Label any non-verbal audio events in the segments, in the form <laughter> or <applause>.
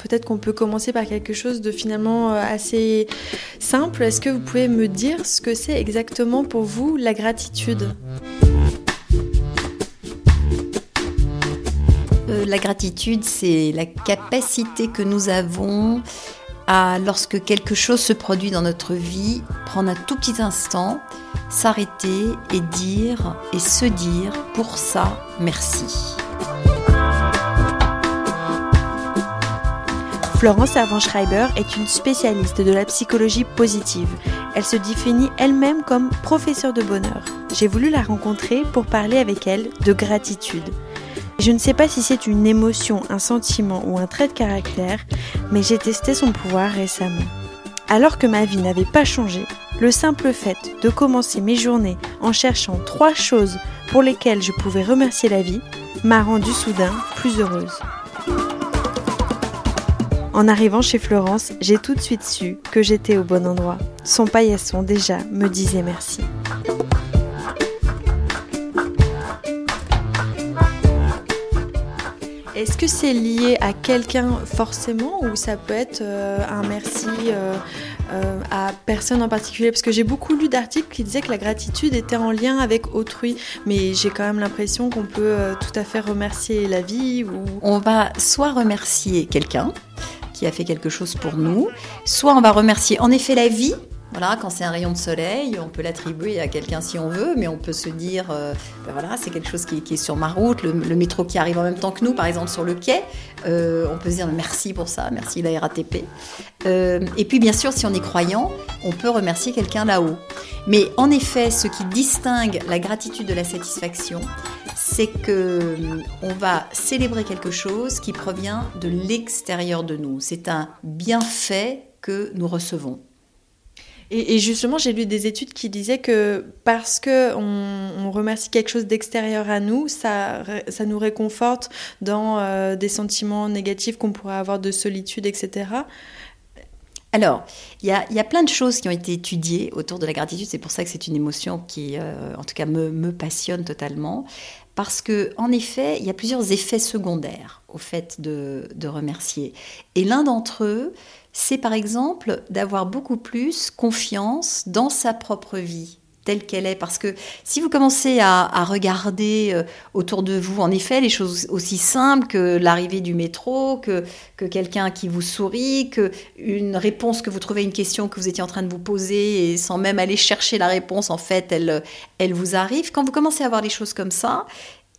Peut-être qu'on peut commencer par quelque chose de finalement euh, assez simple. Est-ce que vous pouvez me dire ce que c'est exactement pour vous la gratitude? Euh, La gratitude, c'est la capacité que nous avons à, lorsque quelque chose se produit dans notre vie, prendre un tout petit instant, s'arrêter et dire et se dire pour ça merci. Florence Servan-Schreiber est une spécialiste de la psychologie positive. Elle se définit elle-même comme professeure de bonheur. J'ai voulu la rencontrer pour parler avec elle de gratitude. Je ne sais pas si c'est une émotion, un sentiment ou un trait de caractère, mais j'ai testé son pouvoir récemment. Alors que ma vie n'avait pas changé, le simple fait de commencer mes journées en cherchant trois choses pour lesquelles je pouvais remercier la vie m'a rendue soudain plus heureuse. En arrivant chez Florence, j'ai tout de suite su que j'étais au bon endroit. Son paillasson déjà me disait merci. Est-ce que c'est lié à quelqu'un forcément ou ça peut être euh, un merci euh, euh, à personne en particulier? Parce que j'ai beaucoup lu d'articles qui disaient que la gratitude était en lien avec autrui, mais j'ai quand même l'impression qu'on peut tout à fait remercier la vie. Ou... On va soit remercier quelqu'un, qui a fait quelque chose pour nous. Soit on va remercier en effet la vie. Voilà, quand c'est un rayon de soleil, on peut l'attribuer à quelqu'un si on veut, mais on peut se dire, euh, ben voilà, c'est quelque chose qui, est sur ma route, le, métro qui arrive en même temps que nous, par exemple sur le quai, euh, on peut se dire merci pour ça, merci la RATP. Euh, et puis bien sûr, si on est croyant, on peut remercier quelqu'un là-haut. Mais en effet, ce qui distingue la gratitude de la satisfaction, c'est que on va célébrer quelque chose qui provient de l'extérieur de nous. C'est un bienfait que nous recevons. Et, justement, j'ai lu des études qui disaient que parce que on, remercie quelque chose d'extérieur à nous, ça, ça nous réconforte dans euh, des sentiments négatifs qu'on pourrait avoir de solitude, etc. Alors, il y a, plein de choses qui ont été étudiées autour de la gratitude. C'est pour ça que c'est une émotion qui, euh, en tout cas, me, passionne totalement. Parce que, en effet, il y a plusieurs effets secondaires au fait de, de remercier. Et l'un d'entre eux, c'est par exemple d'avoir beaucoup plus confiance dans sa propre vie telle qu'elle est. Parce que si vous commencez à, regarder euh, autour de vous, en effet, les choses aussi simples que l'arrivée du métro, que, que quelqu'un qui vous sourit, que une réponse que vous trouvez à une question que vous étiez en train de vous poser et sans même aller chercher la réponse, en fait, elle, elle vous arrive. Quand vous commencez à voir les choses comme ça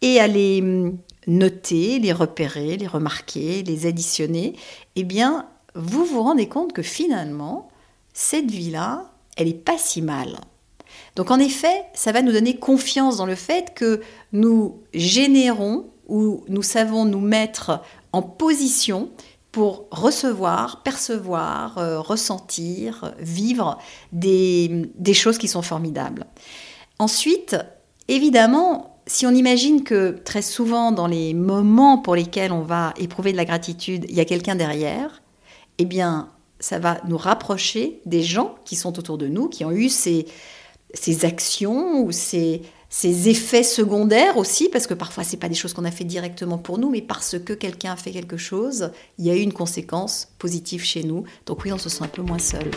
et à les hum, noter, les repérer, les remarquer, les additionner, eh bien, vous vous rendez compte que finalement, cette vie-là, elle n'est pas si mal. Donc en effet, ça va nous donner confiance dans le fait que nous générons ou nous savons nous mettre en position pour recevoir, percevoir, euh, ressentir, vivre des, des choses qui sont formidables. Ensuite, évidemment, si on imagine que très souvent dans les moments pour lesquels on va éprouver de la gratitude, il y a quelqu'un derrière, eh bien, ça va nous rapprocher des gens qui sont autour de nous, qui ont eu ces, ces actions ou ces, ces effets secondaires aussi, parce que parfois ce n'est pas des choses qu'on a fait directement pour nous, mais parce que quelqu'un a fait quelque chose, il y a eu une conséquence positive chez nous. Donc oui, on se sent un peu moins seul.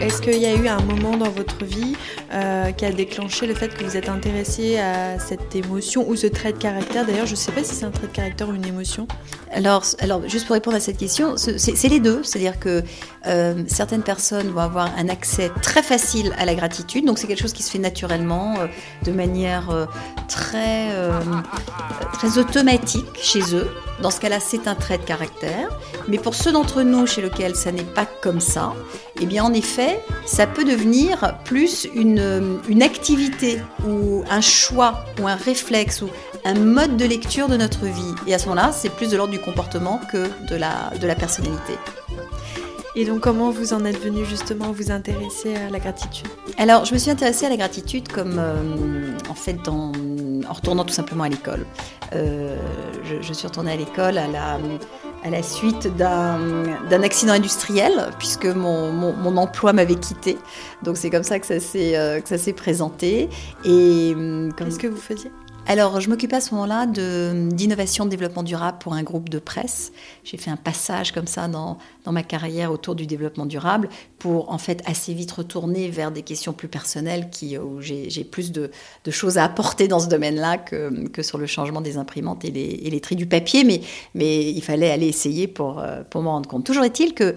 Est-ce qu'il y a eu un moment dans votre vie euh, qui a déclenché le fait que vous êtes intéressé à cette émotion ou ce trait de caractère D'ailleurs, je ne sais pas si c'est un trait de caractère ou une émotion. Alors, alors juste pour répondre à cette question, c'est les deux. C'est-à-dire que euh, certaines personnes vont avoir un accès très facile à la gratitude. Donc, c'est quelque chose qui se fait naturellement, euh, de manière très, très automatique chez eux. Dans ce cas-là, c'est un trait de caractère. Mais pour ceux d'entre nous chez lesquels ça n'est pas comme ça, eh bien, en effet, ça peut devenir plus une, une activité ou un choix ou un réflexe ou un mode de lecture de notre vie. Et à ce moment-là, c'est plus de l'ordre du comportement que de la, de la personnalité. Et donc, comment vous en êtes venu justement vous intéresser à la gratitude? Alors, je me suis intéressée à la gratitude comme, euh, en fait, en retournant tout simplement à l'école. Euh, je, suis retournée à l'école à la, à la suite d'un accident industriel, puisque mon, emploi m'avait quitté. Donc, c'est comme ça que ça s'est euh, présenté. Et Qu'est-ce que vous faisiez? Alors, je m'occupais à ce moment-là d'innovation de, développement durable pour un groupe de presse. J'ai fait un passage comme ça dans, ma carrière autour du développement durable pour en fait assez vite retourner vers des questions plus personnelles qui, où j'ai plus de, choses à apporter dans ce domaine-là que, sur le changement des imprimantes et les, et tri du papier. Mais, mais, il fallait aller essayer pour, euh, pour m'en rendre compte. Toujours est-il que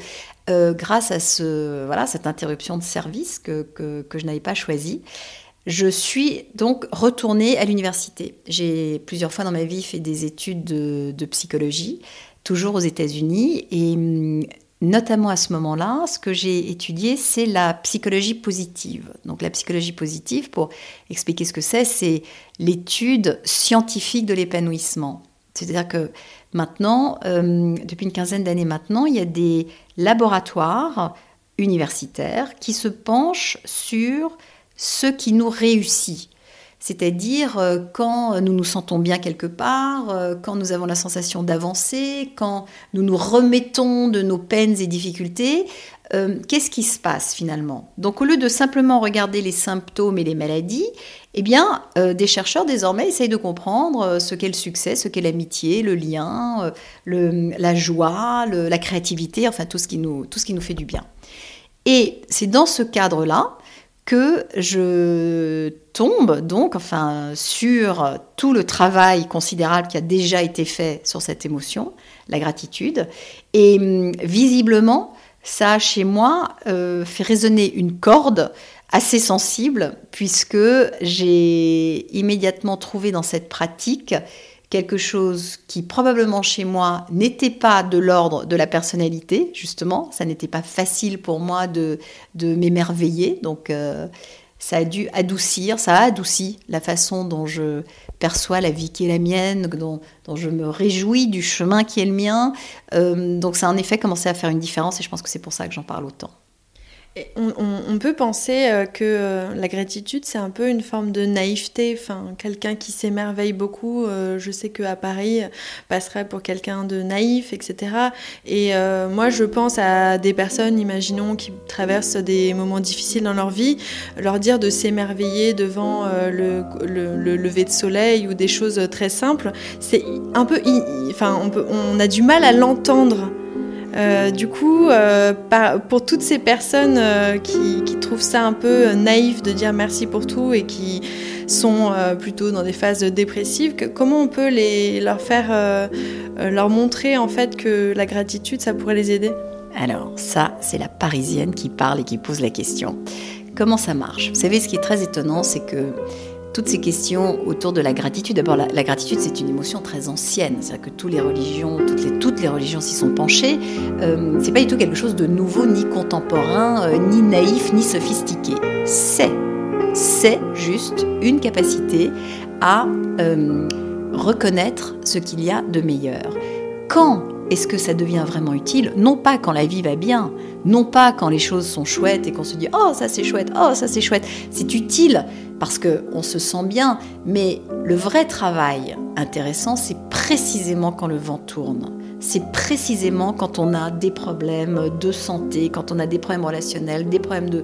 euh, grâce à ce, voilà, cette interruption de service que, que, que je n'avais pas choisie, je suis donc retournée à l'université. J'ai plusieurs fois dans ma vie fait des études de, psychologie, toujours aux États-Unis, et hum, notamment à ce moment-là, ce que j'ai étudié, c'est la psychologie positive. Donc la psychologie positive, pour expliquer ce que c'est, c'est l'étude scientifique de l'épanouissement. C'est-à-dire que maintenant, hum, depuis une quinzaine d'années maintenant, il y a des laboratoires universitaires qui se penchent sur ce qui nous réussit. C'est-à-dire euh, quand nous nous sentons bien quelque part, euh, quand nous avons la sensation d'avancer, quand nous nous remettons de nos peines et difficultés, euh, qu'est-ce qui se passe finalement? Donc au lieu de simplement regarder les symptômes et les maladies, eh bien, des chercheurs désormais essayent de comprendre ce qu'est le succès, ce qu'est l'amitié, le lien, la joie, la créativité, enfin tout ce qui nous, tout ce qui nous fait du bien. Et c'est dans ce cadre-là que je tombe donc enfin sur tout le travail considérable qui a déjà été fait sur cette émotion, la gratitude, et hum, visiblement ça chez moi euh, fait résonner une corde assez sensible puisque j'ai immédiatement trouvé dans cette pratique quelque chose qui probablement chez moi n'était pas de l'ordre de la personnalité, justement. Ça n'était pas facile pour moi de, de m'émerveiller. Donc euh, ça a dû adoucir, ça a adouci la façon dont je perçois la vie qui est la mienne, dont, je me réjouis du chemin qui est le mien. Euh, donc ça a en effet commencé à faire une différence et je pense que c'est pour ça que j'en parle autant. On, peut penser euh, que euh, la gratitude, c'est un peu une forme de naïveté. Enfin, quelqu'un qui s'émerveille beaucoup, euh, je sais qu'à Paris, passerait pour quelqu'un de naïf, etc. Et moi, je pense à des personnes, imaginons, qui traversent des moments difficiles dans leur vie, leur dire de s'émerveiller devant le, lever de soleil ou des choses très simples, c'est un peu... Enfin, on, a du mal à l'entendre. Euh, du coup, euh, pour toutes ces personnes euh, qui, trouvent ça un peu naïf de dire merci pour tout et qui sont plutôt dans des phases dépressives, comment on peut leur faire, leur montrer en fait que la gratitude, ça pourrait les aider? Alors ça, c'est la Parisienne qui parle et qui pose la question. Comment ça marche? Vous savez, ce qui est très étonnant, c'est que toutes ces questions autour de la gratitude. D'abord, la, gratitude, c'est une émotion très ancienne. C'est-à-dire que toutes les religions, toutes les, religions s'y sont penchées. Euh, c'est pas du tout quelque chose de nouveau, ni contemporain, euh, ni naïf, ni sophistiqué. C'est, c'est juste une capacité à euh, reconnaître ce qu'il y a de meilleur. Quand est-ce que ça devient vraiment utile? Non pas quand la vie va bien, non pas quand les choses sont chouettes et qu'on se dit oh ça c'est chouette, oh ça c'est chouette. C'est utile parce qu'on se sent bien, mais le vrai travail intéressant, c'est précisément quand le vent tourne. C'est précisément quand on a des problèmes de santé, quand on a des problèmes relationnels, des problèmes de,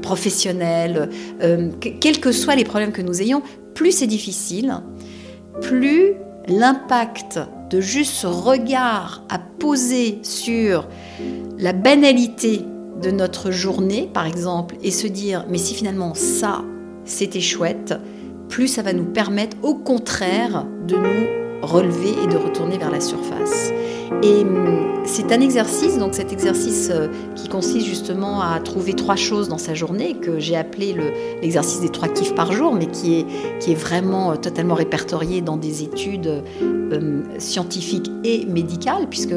professionnels, euh, quels que soient les problèmes que nous ayons, plus c'est difficile, plus l'impact de juste ce regard à poser sur la banalité de notre journée, par exemple, et se dire, mais si finalement ça, c'était chouette, plus ça va nous permettre au contraire de nous relever et de retourner vers la surface. Et hum, c'est un exercice, donc cet exercice euh, qui consiste justement à trouver trois choses dans sa journée, que j'ai appelé l'exercice des trois kiffs par jour, mais qui est, qui est vraiment euh, totalement répertorié dans des études euh, hum, scientifiques et médicales, puisque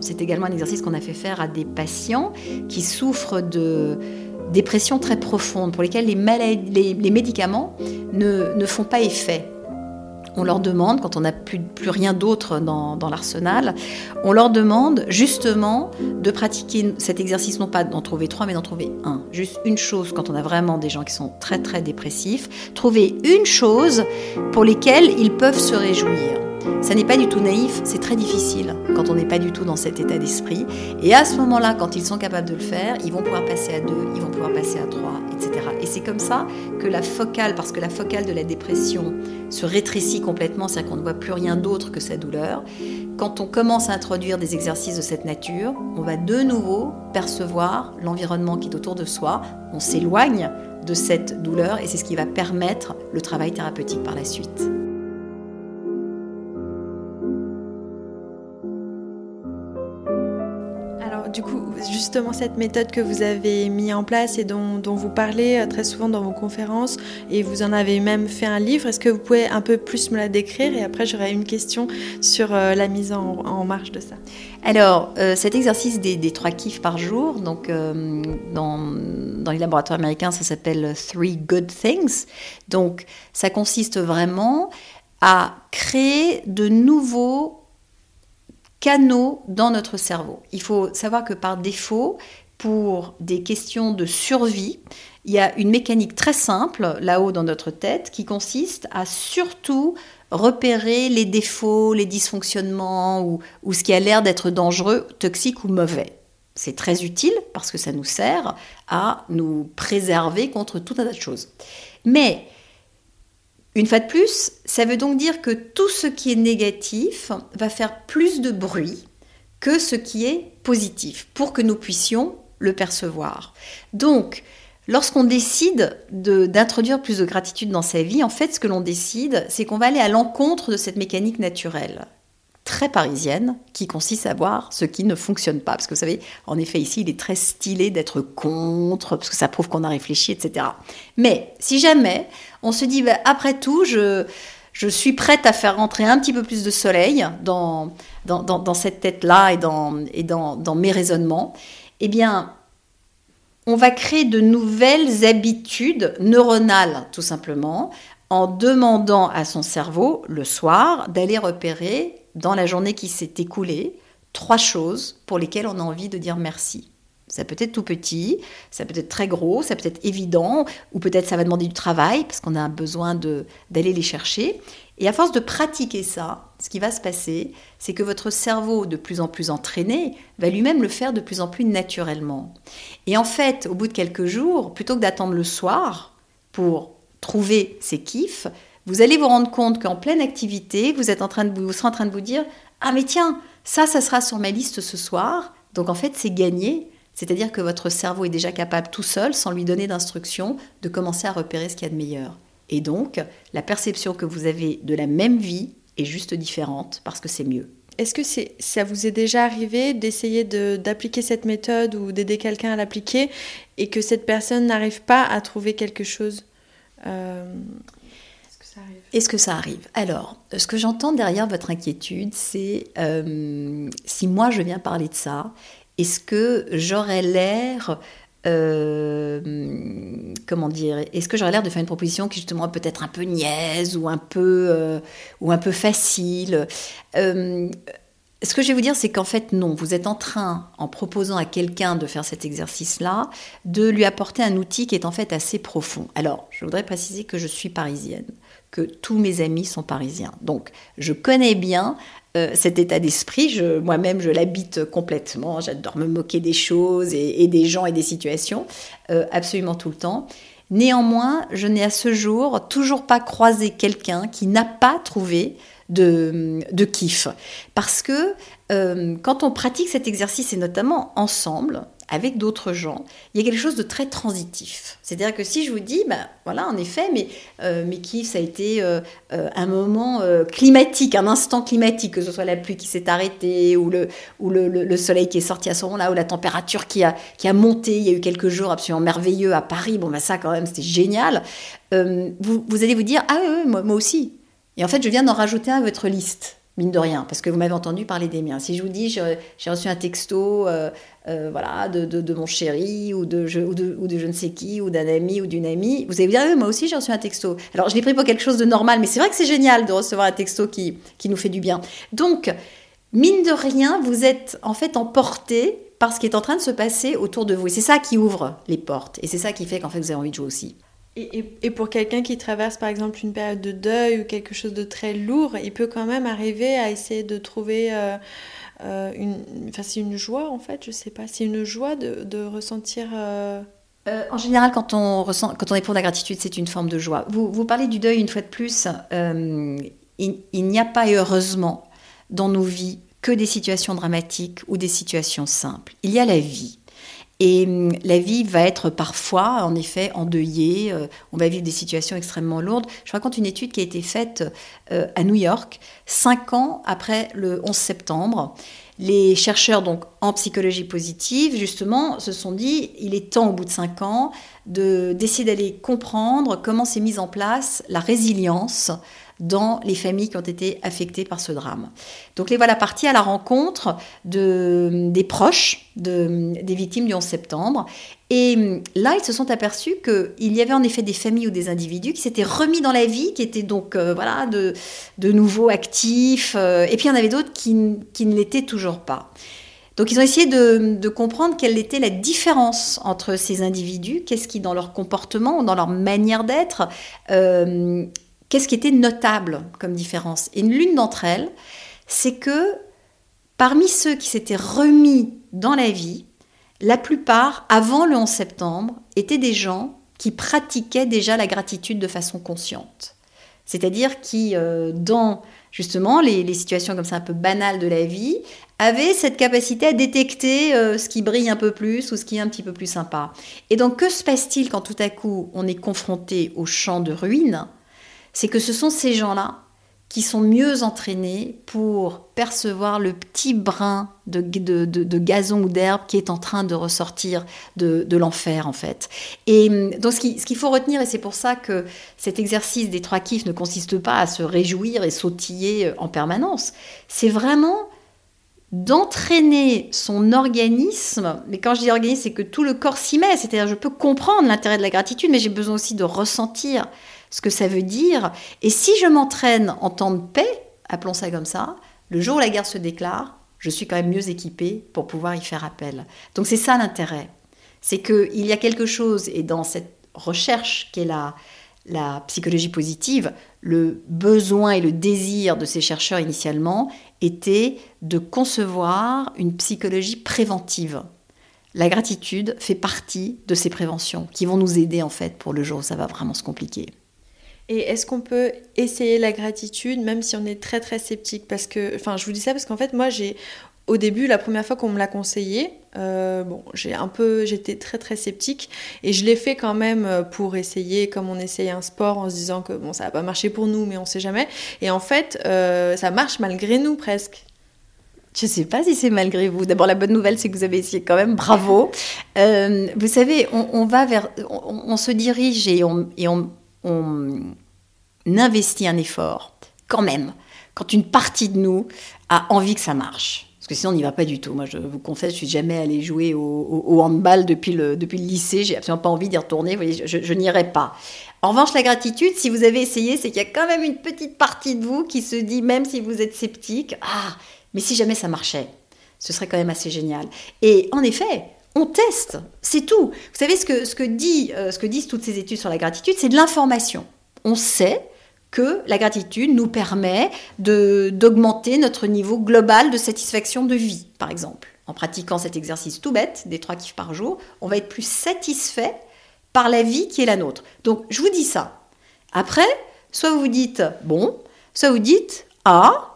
c'est également un exercice qu'on a fait faire à des patients qui souffrent de dépression très profonde, pour lesquelles les, les, médicaments ne, ne font pas effet on leur demande, quand on n'a plus, rien d'autre dans, l'arsenal, on leur demande justement de pratiquer cet exercice, non pas d'en trouver trois, mais d'en trouver un. Juste une chose quand on a vraiment des gens qui sont très très dépressifs. Trouver une chose pour lesquelles ils peuvent se réjouir. Ça n'est pas du tout naïf, c'est très difficile quand on n'est pas du tout dans cet état d'esprit. Et à ce moment-là, quand ils sont capables de le faire, ils vont pouvoir passer à deux, ils vont pouvoir passer à trois, etc. Et c'est comme ça que la focale, parce que la focale de la dépression se rétrécit complètement, c'est-à-dire qu'on ne voit plus rien d'autre que sa douleur. Quand on commence à introduire des exercices de cette nature, on va de nouveau percevoir l'environnement qui est autour de soi, on s'éloigne de cette douleur et c'est ce qui va permettre le travail thérapeutique par la suite. Du coup, justement, cette méthode que vous avez mis en place et dont, vous parlez euh, très souvent dans vos conférences, et vous en avez même fait un livre, est-ce que vous pouvez un peu plus me la décrire? Et après, j'aurais une question sur euh, la mise en, marche de ça. Alors, euh, cet exercice des, trois kiffs par jour, donc dans, les laboratoires américains, ça s'appelle Three Good Things. Donc, ça consiste vraiment à créer de nouveaux canaux dans notre cerveau. Il faut savoir que par défaut, pour des questions de survie, il y a une mécanique très simple là-haut dans notre tête qui consiste à surtout repérer les défauts, les dysfonctionnements ou, ou ce qui a l'air d'être dangereux, toxique ou mauvais. C'est très utile parce que ça nous sert à nous préserver contre tout un tas de choses. Mais une fois de plus, ça veut donc dire que tout ce qui est négatif va faire plus de bruit que ce qui est positif pour que nous puissions le percevoir. Donc, lorsqu'on décide d'introduire plus de gratitude dans sa vie, en fait, ce que l'on décide, c'est qu'on va aller à l'encontre de cette mécanique naturelle très parisienne qui consiste à voir ce qui ne fonctionne pas. Parce que vous savez, en effet, ici, il est très stylé d'être contre, parce que ça prouve qu'on a réfléchi, etc. Mais si jamais on se dit, bah, après tout, je, je suis prête à faire rentrer un petit peu plus de soleil dans, dans, dans, cette tête-là et, dans, et dans, dans mes raisonnements, eh bien, on va créer de nouvelles habitudes neuronales, tout simplement, en demandant à son cerveau, le soir, d'aller repérer dans la journée qui s'est écoulée, trois choses pour lesquelles on a envie de dire merci. Ça peut être tout petit, ça peut être très gros, ça peut être évident, ou peut-être ça va demander du travail parce qu'on a besoin d'aller les chercher. Et à force de pratiquer ça, ce qui va se passer, c'est que votre cerveau, de plus en plus entraîné, va lui-même le faire de plus en plus naturellement. Et en fait, au bout de quelques jours, plutôt que d'attendre le soir pour trouver ses kiffs, vous allez vous rendre compte qu'en pleine activité, vous êtes en train de vous, serez en train de vous dire ah mais tiens, ça, ça sera sur ma liste ce soir. Donc en fait, c'est gagné. C'est-à-dire que votre cerveau est déjà capable tout seul, sans lui donner d'instructions, de commencer à repérer ce qu'il y a de meilleur. Et donc, la perception que vous avez de la même vie est juste différente parce que c'est mieux. Est-ce que ça vous est déjà arrivé d'essayer d'appliquer cette méthode ou d'aider quelqu'un à l'appliquer et que cette personne n'arrive pas à trouver quelque chose euh, est-ce que ça arrive? Alors, ce que j'entends derrière votre inquiétude, c'est euh, si moi je viens parler de ça, est-ce que j'aurais l'air euh, comment dire Est-ce que j'aurais l'air de faire une proposition qui justement peut-être un peu niaise ou un peu euh, ou un peu facile? Ce que je vais vous dire, c'est qu'en fait, non, vous êtes en train, en proposant à quelqu'un de faire cet exercice-là, de lui apporter un outil qui est en fait assez profond. Alors, je voudrais préciser que je suis parisienne que tous mes amis sont parisiens. Donc, je connais bien euh, cet état d'esprit. Moi-même, je l'habite complètement. J'adore me moquer des choses et, des gens et des situations, euh, absolument tout le temps. Néanmoins, je n'ai à ce jour toujours pas croisé quelqu'un qui n'a pas trouvé de, kiff. Parce que euh, quand on pratique cet exercice, et notamment ensemble, avec d'autres gens, il y a quelque chose de très transitif. C'est-à-dire que si je vous dis, ben voilà, en effet, mais euh, mes kiffs, ça a été euh, euh, un moment climatique, un instant climatique, que ce soit la pluie qui s'est arrêtée, ou le, ou le, le, soleil qui est sorti à ce moment-là, ou la température qui a, qui a monté. Il y a eu quelques jours absolument merveilleux à Paris. Bon, ben ça, quand même, c'était génial. Vous, allez vous dire, ah oui, moi, aussi. Et en fait, je viens d'en rajouter un à votre liste mine de rien, parce que vous m'avez entendu parler des miens. Si je vous dis, j'ai reçu un texto euh, euh, voilà, de, de, mon chéri, ou de, je, ou, de, je ne sais qui, ou d'un ami, ou d'une amie, vous vous dire, ah moi aussi j'ai reçu un texto. Alors je l'ai pris pour quelque chose de normal, mais c'est vrai que c'est génial de recevoir un texto qui, qui nous fait du bien. Donc, mine de rien, vous êtes en fait emporté par ce qui est en train de se passer autour de vous. Et c'est ça qui ouvre les portes, et c'est ça qui fait qu'en fait vous avez envie de jouer aussi. Et, pour quelqu'un qui traverse par exemple une période de deuil ou quelque chose de très lourd, il peut quand même arriver à essayer de trouver euh, euh, enfin c'est une joie en fait, je sais pas, c'est une joie de, ressentir. Euh, en général, quand on ressent, quand on éprouve la gratitude, c'est une forme de joie. Vous, parlez du deuil une fois de plus. il n'y a pas heureusement dans nos vies que des situations dramatiques ou des situations simples. Il y a la vie. Et hum, la vie va être parfois, en effet, endeuillée. Euh, on va vivre des situations extrêmement lourdes. Je raconte une étude qui a été faite euh, à New York, cinq ans après le 11 septembre. Les chercheurs donc en psychologie positive, justement, se sont dit, il est temps au bout de cinq ans d'essayer d'aller comprendre comment s'est mise en place la résilience dans les familles qui ont été affectées par ce drame. Donc les voilà partis à la rencontre de, des proches de, des victimes du 11 septembre. Et là, ils se sont aperçus qu'il y avait en effet des familles ou des individus qui s'étaient remis dans la vie, qui étaient donc euh, voilà, de, de nouveau actifs, euh, et puis il y en avait d'autres qui, qui ne l'étaient toujours pas. Donc ils ont essayé de, de, comprendre quelle était la différence entre ces individus, qu'est-ce qui dans leur comportement ou dans leur manière d'être euh, qu'est-ce qui était notable comme différence Et l'une d'entre elles, c'est que parmi ceux qui s'étaient remis dans la vie, la plupart, avant le 11 septembre, étaient des gens qui pratiquaient déjà la gratitude de façon consciente. C'est-à-dire qui, euh, dans justement les, situations comme ça un peu banales de la vie, avaient cette capacité à détecter euh, ce qui brille un peu plus ou ce qui est un petit peu plus sympa. Et donc que se passe-t-il quand tout à coup on est confronté au champ de ruines c'est que ce sont ces gens-là qui sont mieux entraînés pour percevoir le petit brin de, gazon ou d'herbe qui est en train de ressortir de, l'enfer en fait. Et hum, donc ce qu'il faut retenir, et c'est pour ça que cet exercice des trois kiffs ne consiste pas à se réjouir et sautiller euh, en permanence, c'est vraiment d'entraîner son organisme, mais quand je dis organisme, c'est que tout le corps s'y met, c'est-à-dire je peux comprendre l'intérêt de la gratitude, mais j'ai besoin aussi de ressentir ce que ça veut dire. Et si je m'entraîne en temps de paix, appelons ça comme ça, le jour où la guerre se déclare, je suis quand même mieux équipée pour pouvoir y faire appel. Donc c'est ça l'intérêt. C'est qu'il y a quelque chose, et dans cette recherche qui est la, la psychologie positive, le besoin et le désir de ces chercheurs initialement était de concevoir une psychologie préventive. La gratitude fait partie de ces préventions qui vont nous aider en fait pour le jour où ça va vraiment se compliquer. Et est-ce qu'on peut essayer la gratitude même si on est très très sceptique? Parce que, enfin, je vous dis ça parce qu'en fait, moi, j'ai au début, la première fois qu'on me l'a conseillé, euh, bon, j'ai un peu, j'étais très très sceptique et je l'ai fait quand même euh, pour essayer, comme on essaye un sport en se disant que bon, ça va pas marcher pour nous, mais on sait jamais. Et en fait, euh, ça marche malgré nous presque. Je ne sais pas si c'est malgré vous. D'abord, la bonne nouvelle, c'est que vous avez essayé quand même. Bravo. vous savez, on, va vers, on, se dirige et on, on investit un effort, quand même, quand une partie de nous a envie que ça marche. Parce que sinon, on n'y va pas du tout. Moi, je vous confesse, je suis jamais allée jouer au, handball depuis le, lycée. J'ai absolument pas envie d'y retourner. Vous voyez, je, je n'irai pas. En revanche, la gratitude, si vous avez essayé, c'est qu'il y a quand même une petite partie de vous qui se dit, même si vous êtes sceptique, ah, mais si jamais ça marchait, ce serait quand même assez génial. Et en effet, on teste, c'est tout. Vous savez ce que, ce que, dit, euh, ce que disent toutes ces études sur la gratitude, c'est de l'information. On sait que la gratitude nous permet d'augmenter notre niveau global de satisfaction de vie, par exemple. En pratiquant cet exercice tout bête, des trois kiffs par jour, on va être plus satisfait par la vie qui est la nôtre. Donc, je vous dis ça. Après, soit vous vous dites bon, soit vous dites ah,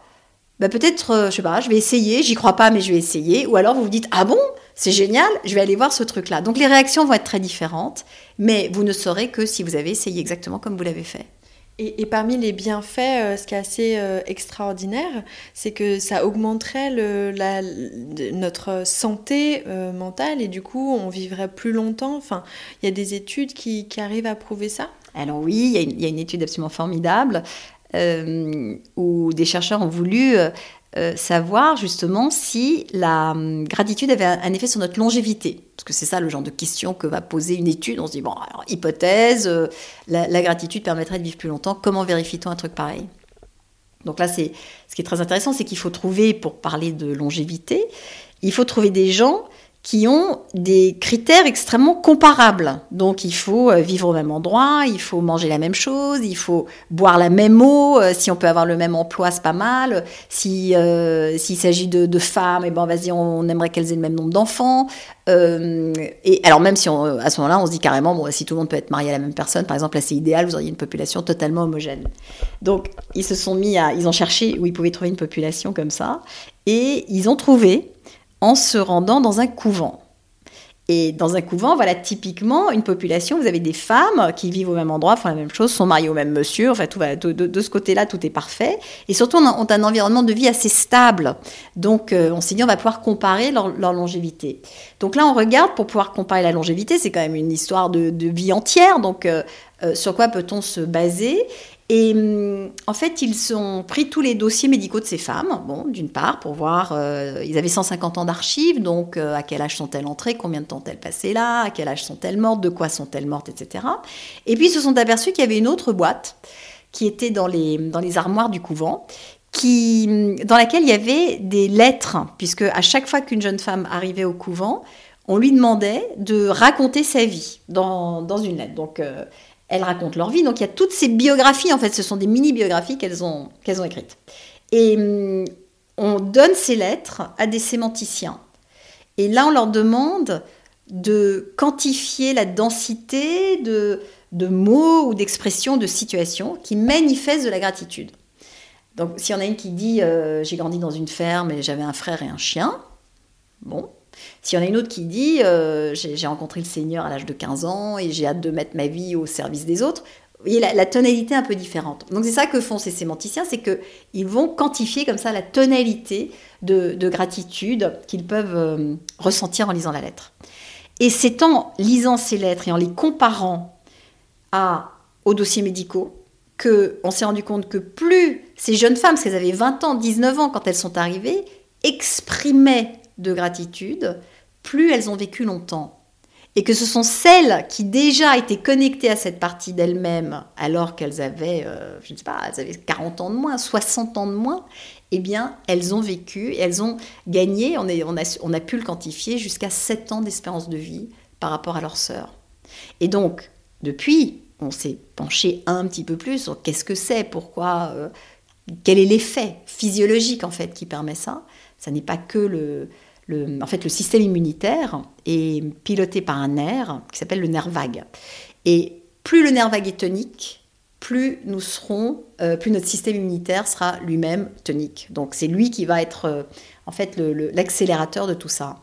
bah peut-être, euh, je sais pas, je vais essayer, j'y crois pas, mais je vais essayer. Ou alors vous vous dites ah bon, c'est génial, je vais aller voir ce truc-là. Donc les réactions vont être très différentes, mais vous ne saurez que si vous avez essayé exactement comme vous l'avez fait. Et, parmi les bienfaits, euh, ce qui est assez euh, extraordinaire, c'est que ça augmenterait notre santé euh, mentale et du coup, on vivrait plus longtemps. Enfin, il y a des études qui, arrivent à prouver ça. Alors oui, il y, a une étude absolument formidable où des chercheurs ont voulu euh, savoir justement si la hum, gratitude avait un, effet sur notre longévité. Parce que c'est ça le genre de question que va poser une étude. On se dit, bon, alors hypothèse, euh, la, gratitude permettrait de vivre plus longtemps. Comment vérifie-t-on un truc pareil? Donc là, c'est ce qui est très intéressant, c'est qu'il faut trouver, pour parler de longévité, il faut trouver des gens qui ont des critères extrêmement comparables. Donc il faut euh, vivre au même endroit, il faut manger la même chose, il faut boire la même eau, euh, si on peut avoir le même emploi, c'est pas mal. Si euh, s'il s'agit de, femmes, et eh ben vas-y, on, aimerait qu'elles aient le même nombre d'enfants. et alors même si on, à ce moment-là, on se dit carrément, bon, si tout le monde peut être marié à la même personne, par exemple, là c'est idéal, vous auriez une population totalement homogène. Donc ils se sont mis à, ils ont cherché où ils pouvaient trouver une population comme ça, et ils ont trouvé en se rendant dans un couvent. Et dans un couvent, voilà typiquement une population, vous avez des femmes qui vivent au même endroit, font la même chose, sont mariées au même monsieur, enfin tout va, de, ce côté-là, tout est parfait. Et surtout, on ont un environnement de vie assez stable. Donc euh, on s'est dit, on va pouvoir comparer leur, longévité. Donc là, on regarde pour pouvoir comparer la longévité, c'est quand même une histoire de, vie entière, donc euh, euh, sur quoi peut-on se baser? Et hum, en fait, ils ont pris tous les dossiers médicaux de ces femmes, bon, d'une part, pour voir, euh, ils avaient 150 ans d'archives, donc euh, à quel âge sont-elles entrées, combien de temps ont-elles passé là, à quel âge sont-elles mortes, de quoi sont-elles mortes, etc. Et puis ils se sont aperçus qu'il y avait une autre boîte qui était dans les, dans les armoires du couvent, hum, dans laquelle il y avait des lettres, puisque à chaque fois qu'une jeune femme arrivait au couvent, on lui demandait de raconter sa vie dans, dans une lettre. Donc, euh, elles racontent leur vie. Donc il y a toutes ces biographies, en fait, ce sont des mini-biographies qu'elles ont, ont écrites. Et hum, on donne ces lettres à des sémanticiens. Et là, on leur demande de quantifier la densité de, de mots ou d'expressions, de situations qui manifestent de la gratitude. Donc, s'il y en a une qui dit euh, J'ai grandi dans une ferme et j'avais un frère et un chien, bon, s'il y en a une autre qui dit euh, j'ai rencontré le Seigneur à l'âge de 15 ans et j'ai hâte de mettre ma vie au service des autres, vous voyez, la, tonalité est un peu différente. Donc c'est ça que font ces sémanticiens, c'est qu'ils vont quantifier comme ça la tonalité de, gratitude qu'ils peuvent euh, ressentir en lisant la lettre. Et c'est en lisant ces lettres et en les comparant à, aux dossiers médicaux qu'on s'est rendu compte que plus ces jeunes femmes, parce qu'elles avaient 20 ans, 19 ans quand elles sont arrivées, exprimaient de gratitude, plus elles ont vécu longtemps. Et que ce sont celles qui déjà étaient connectées à cette partie d'elles-mêmes alors qu'elles avaient, euh, je ne sais pas, elles avaient 40 ans de moins, 60 ans de moins, eh bien, elles ont vécu et elles ont gagné, on, a, pu le quantifier, jusqu'à 7 ans d'espérance de vie par rapport à leurs sœurs. Et donc, depuis, on s'est penché un petit peu plus sur qu'est-ce que c'est, pourquoi, euh, quel est l'effet physiologique en fait qui permet ça. Ça n'est pas que le, système immunitaire est piloté par un nerf qui s'appelle le nerf vague. Et plus le nerf vague est tonique, plus nous serons, euh, plus notre système immunitaire sera lui-même tonique. Donc c'est lui qui va être euh, en fait l'accélérateur de tout ça.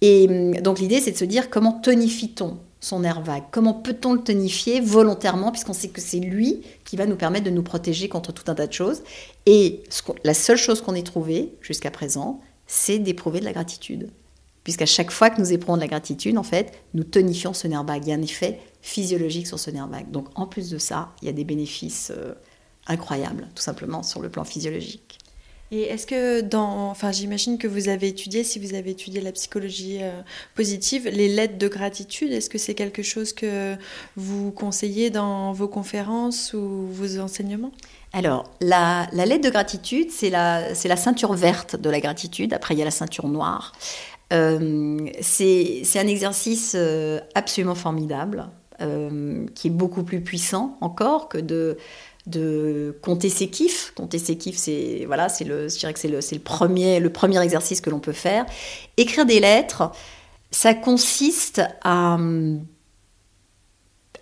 Et hum, donc l'idée c'est de se dire comment tonifie-t-on son nerf vague Comment peut-on le tonifier volontairement puisqu'on sait que c'est lui qui va nous permettre de nous protéger contre tout un tas de choses. Et la seule chose qu'on ait trouvée jusqu'à présent, c'est d'éprouver de la gratitude. Puisqu'à chaque fois que nous éprouvons de la gratitude, en fait, nous tonifions ce nerf vague. Il y a un effet physiologique sur ce nerf vague. Donc en plus de ça, il y a des bénéfices euh, incroyables, tout simplement, sur le plan physiologique. Et est-ce que dans, enfin j'imagine que vous avez étudié, si vous avez étudié la psychologie euh, positive, les lettres de gratitude, est-ce que c'est quelque chose que vous conseillez dans vos conférences ou vos enseignements? Alors, la, lettre de gratitude, c'est la, la, ceinture verte de la gratitude. Après, il y a la ceinture noire. Euh, c'est un exercice euh, absolument formidable, qui est beaucoup plus puissant encore que de, de compter ses kiffs. Compter ses kiffs, c'est voilà, c'est le, je dirais que c'est le, le, premier, le premier exercice que l'on peut faire. Écrire des lettres, ça consiste à hum,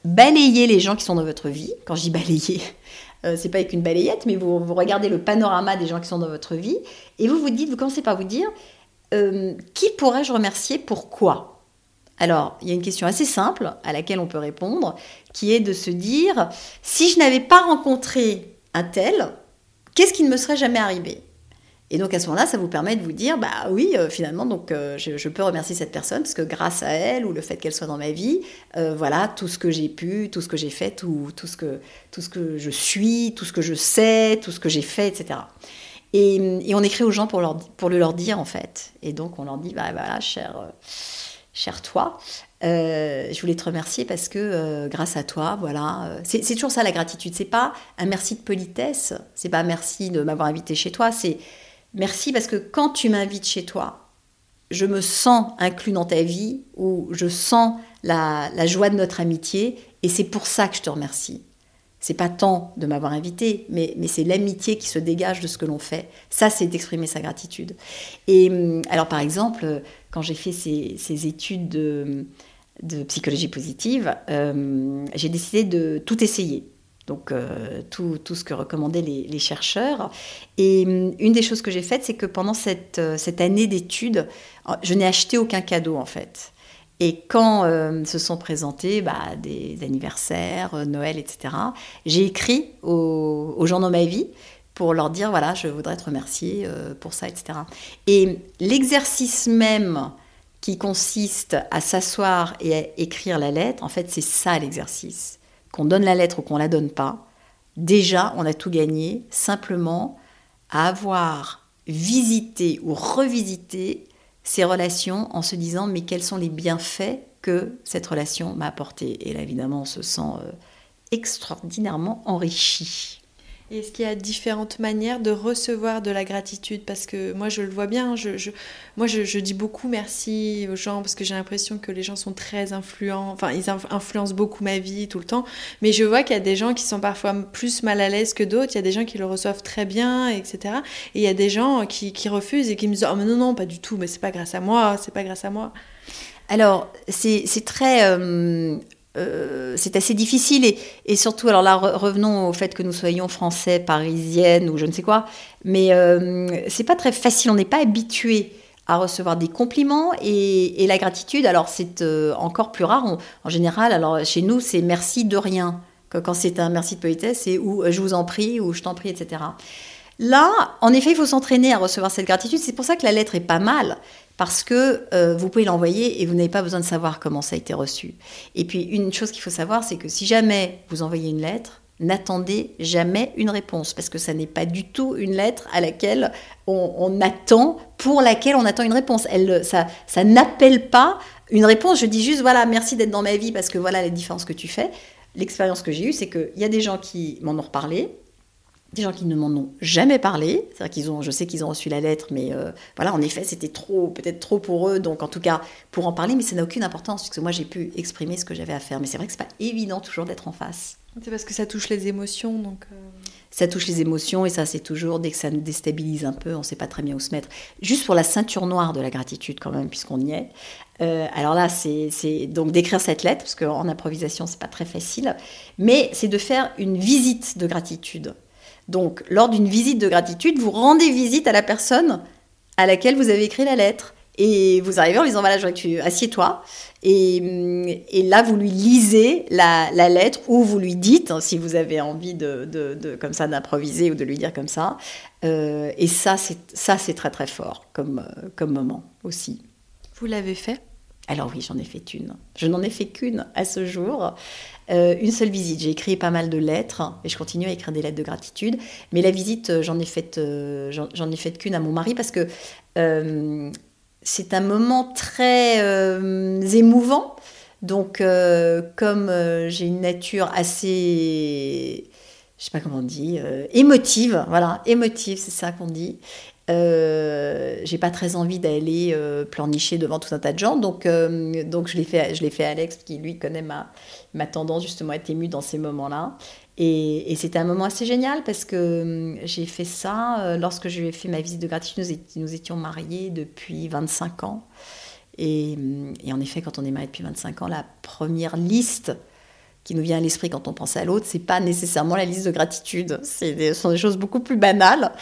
balayer les gens qui sont dans votre vie. Quand je dis balayer, <laughs> euh, c'est pas avec une balayette, mais vous, regardez le panorama des gens qui sont dans votre vie et vous vous dites, vous commencez par vous dire, euh, qui pourrais-je remercier Pourquoi Alors, il y a une question assez simple à laquelle on peut répondre, qui est de se dire, si je n'avais pas rencontré un tel, qu'est-ce qui ne me serait jamais arrivé? Et donc à ce moment-là, ça vous permet de vous dire, bah oui, euh, finalement, donc euh, je, peux remercier cette personne parce que grâce à elle ou le fait qu'elle soit dans ma vie, euh, voilà, tout ce que j'ai pu, tout ce que j'ai fait, tout, ce que, je suis, tout ce que je sais, tout ce que j'ai fait, etc. Et, on écrit aux gens pour, pour le leur dire en fait. Et donc on leur dit, bah voilà, cher, cher toi, je voulais te remercier parce que grâce à toi, voilà, c'est toujours ça la gratitude. C'est pas un merci de politesse, c'est pas merci de m'avoir invité chez toi, c'est Merci parce que quand tu m'invites chez toi, je me sens inclus dans ta vie ou je sens la joie de notre amitié et c'est pour ça que je te remercie. C'est pas tant de m'avoir invité, mais, c'est l'amitié qui se dégage de ce que l'on fait. Ça, c'est d'exprimer sa gratitude. Et hum, alors, par exemple, quand j'ai fait ces, études de, psychologie positive, euh, j'ai décidé de tout essayer. Donc, euh, tout, ce que recommandaient les, les chercheurs. Et hum, une des choses que j'ai faites, c'est que pendant cette, euh, cette année d'études, je n'ai acheté aucun cadeau, en fait. Et quand euh, se sont présentés bah, des anniversaires, euh, Noël, etc., j'ai écrit aux, gens dans ma vie pour leur dire, voilà, je voudrais te remercier euh, pour ça, etc. Et l'exercice même qui consiste à s'asseoir et à écrire la lettre, en fait, c'est ça l'exercice. Qu'on donne la lettre ou qu'on la donne pas, déjà, on a tout gagné, simplement à avoir visité ou revisité ces relations en se disant mais quels sont les bienfaits que cette relation m'a apporté. Et là, évidemment, on se sent euh, extraordinairement enrichi. Est-ce qu'il y a différentes manières de recevoir de la gratitude? Parce que moi, je le vois bien. Je, moi, je, dis beaucoup merci aux gens parce que j'ai l'impression que les gens sont très influents. Enfin, ils influencent beaucoup ma vie tout le temps. Mais je vois qu'il y a des gens qui sont parfois plus mal à l'aise que d'autres. Il y a des gens qui le reçoivent très bien, etc. Et il y a des gens qui, refusent et qui me disent Oh, mais non, non, pas du tout. Mais c'est pas grâce à moi. C'est pas grâce à moi. Alors, c'est très. Euh, euh, c'est assez difficile et, surtout, alors là, revenons au fait que nous soyons français, parisiennes ou je ne sais quoi, mais euh, c'est pas très facile, on n'est pas habitué à recevoir des compliments et, la gratitude, alors c'est euh, encore plus rare. en général, alors chez nous, c'est merci de rien. Quand c'est un merci de politesse, c'est ou je vous en prie ou je t'en prie, etc. Là, en effet, il faut s'entraîner à recevoir cette gratitude. C'est pour ça que la lettre est pas mal, parce que euh, vous pouvez l'envoyer et vous n'avez pas besoin de savoir comment ça a été reçu. Et puis, une chose qu'il faut savoir, c'est que si jamais vous envoyez une lettre, n'attendez jamais une réponse, parce que ça n'est pas du tout une lettre à laquelle on, attend, pour laquelle on attend une réponse. Elle, ça, ça n'appelle pas une réponse. Je dis juste, voilà, merci d'être dans ma vie, parce que voilà les différences que tu fais. L'expérience que j'ai eue, c'est qu'il y a des gens qui m'en ont reparlé, des gens qui ne m'en ont jamais parlé. C'est-à-dire qu'ils ont, je sais qu'ils ont reçu la lettre, mais euh, voilà, en effet, c'était trop, peut-être trop pour eux. Donc, en tout cas, pour en parler, mais ça n'a aucune importance puisque moi, j'ai pu exprimer ce que j'avais à faire. Mais c'est vrai que c'est pas évident toujours d'être en face. C'est parce que ça touche les émotions, donc. Euh. Ça touche les émotions et ça, c'est toujours dès que ça nous déstabilise un peu, on ne sait pas très bien où se mettre. Juste pour la ceinture noire de la gratitude, quand même, puisqu'on y est. Euh, alors là, c'est donc d'écrire cette lettre, parce qu'en improvisation, c'est pas très facile, mais c'est de faire une visite de gratitude. Donc, lors d'une visite de gratitude, vous rendez visite à la personne à laquelle vous avez écrit la lettre. Et vous arrivez en lui disant voilà, je tu assieds-toi. Et, là, vous lui lisez la, lettre ou vous lui dites, hein, si vous avez envie de, comme ça d'improviser ou de lui dire comme ça. Euh, et ça, c'est ça, c'est très très fort comme euh, comme moment aussi. Vous l'avez fait? Alors oui, j'en ai fait une. Je n'en ai fait qu'une à ce jour. Euh, une seule visite. J'ai écrit pas mal de lettres et je continue à écrire des lettres de gratitude. Mais la visite, euh, j'en ai fait, euh, j'en ai fait qu'une à mon mari parce que c'est un moment très émouvant. Donc, comme j'ai une nature assez, je sais pas comment on dit, émotive, voilà, émotive, c'est ça qu'on dit. Euh, j'ai pas très envie d'aller euh, devant tout un tas de gens, donc, euh, donc je l'ai fait, je l'ai fait à Alex qui lui connaît ma, ma tendance justement à être ému dans ces moments-là. Et, c'était un moment assez génial parce que j'ai fait ça lorsque j'ai fait ma visite de gratitude. Nous, étions mariés depuis 25 ans. Et, en effet, quand on est marié depuis 25 ans, la première liste qui nous vient à l'esprit quand on pense à l'autre, c'est pas nécessairement la liste de gratitude. Ce sont des choses beaucoup plus banales.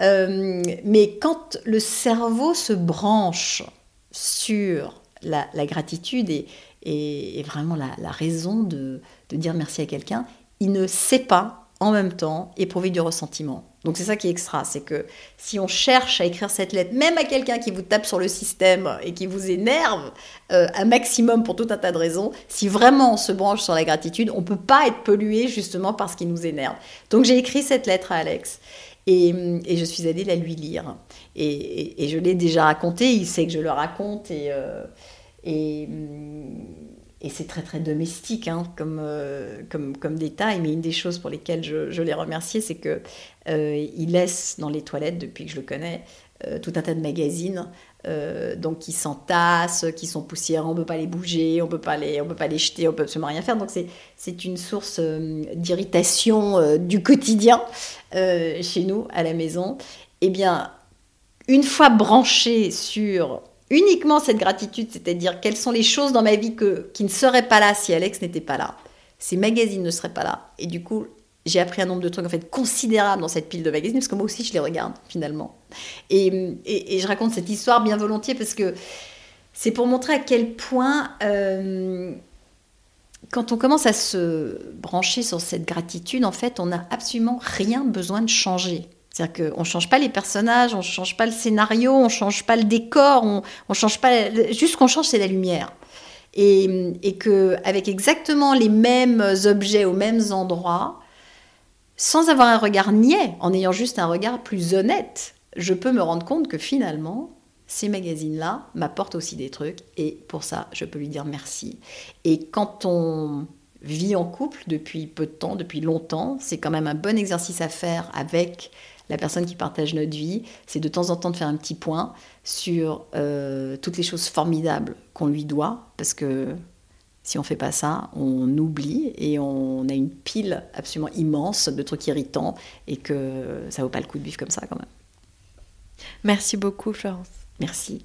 Euh, mais quand le cerveau se branche sur la, gratitude et, et, vraiment la, raison de, de, dire merci à quelqu'un, il ne sait pas en même temps éprouver du ressentiment. Donc c'est ça qui est extra, c'est que si on cherche à écrire cette lettre, même à quelqu'un qui vous tape sur le système et qui vous énerve euh, un maximum pour tout un tas de raisons, si vraiment on se branche sur la gratitude, on ne peut pas être pollué justement parce qu'il nous énerve. Donc j'ai écrit cette lettre à Alex et, je suis allée la lui lire. Et, je l'ai déjà raconté, il sait que je le raconte et... Euh, et et c'est très très domestique hein, comme, euh, comme, comme détail, mais une des choses pour lesquelles je, je l'ai remercié, c'est que euh, il laisse dans les toilettes, depuis que je le connais, euh, tout un tas de magazines, donc qui s'entassent, qui sont poussiéreux, on ne peut pas les bouger, on ne peut pas les, jeter, on peut absolument rien faire. Donc c'est une source d'irritation du quotidien chez nous, à la maison. Eh bien, une fois branché sur uniquement cette gratitude, c'est-à-dire quelles sont les choses dans ma vie qui ne seraient pas là si Alex n'était pas là. Ces magazines ne seraient pas là. Et du coup, j'ai appris un nombre de trucs en fait considérables dans cette pile de magazines, parce que moi aussi je les regarde finalement. Et, et, je raconte cette histoire bien volontiers parce que c'est pour montrer à quel point, euh, quand on commence à se brancher sur cette gratitude, en fait, on n'a absolument rien besoin de changer. C'est-à-dire qu'on ne change pas les personnages, on ne change pas le scénario, on ne change pas le décor, on, on change pas. Juste ce qu'on change, c'est la lumière. Et, et qu'avec exactement les mêmes objets aux mêmes endroits, sans avoir un regard niais, en ayant juste un regard plus honnête, je peux me rendre compte que finalement, ces magazines-là m'apportent aussi des trucs. Et pour ça, je peux lui dire merci. Et quand on vit en couple depuis peu de temps, depuis longtemps, c'est quand même un bon exercice à faire avec la personne qui partage notre vie, c'est de temps en temps de faire un petit point sur euh, toutes les choses formidables qu'on lui doit, parce que si on fait pas ça, on oublie et on a une pile absolument immense de trucs irritants et que ça vaut pas le coup de vivre comme ça quand même. Merci beaucoup Florence. Merci.